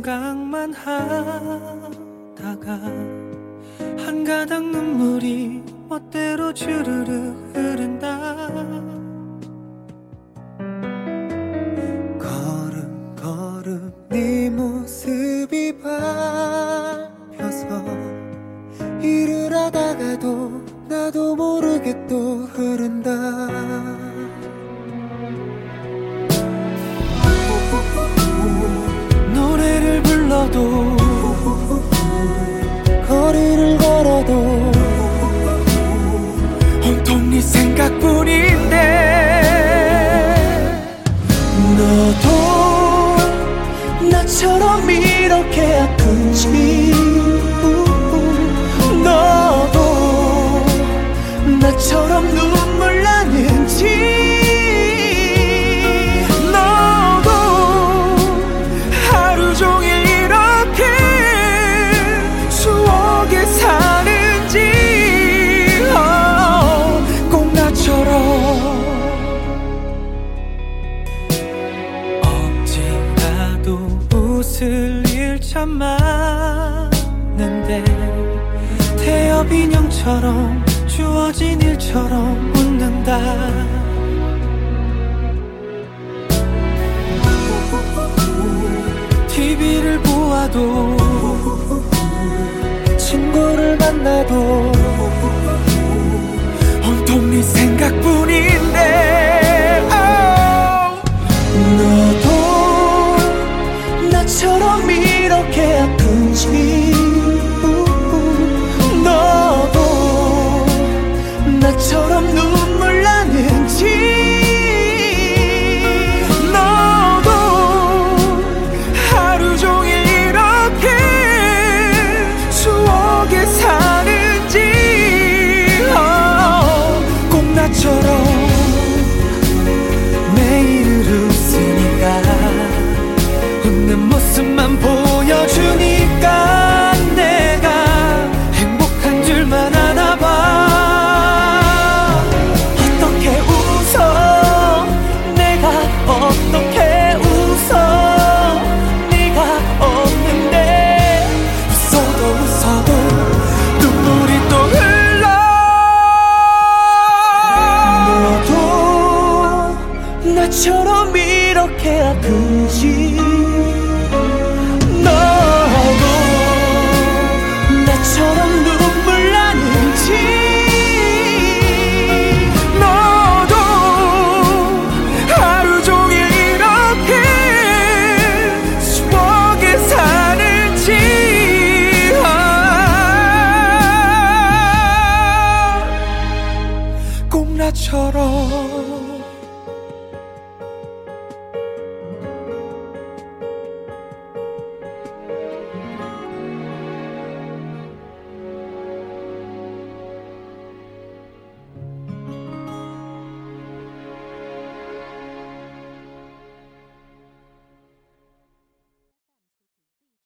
생각만 하다가 한 가닥 눈물이 멋대로 주르르 흐른다. 걸음 걸음 네 모습이 바뀌어서 일을 하다가 불러도 웃을 일참 많은데 태엽 인형처럼 주어진 일처럼 웃는다. TV를 보아도 친구를 만나도 줄만 아나 봐. 어떻게 웃어? 내가 어떻게 웃어? 네가 없는데 웃어도 웃어도 눈물이 또 흘러. 너도 나처럼 이렇게 아픈지. 너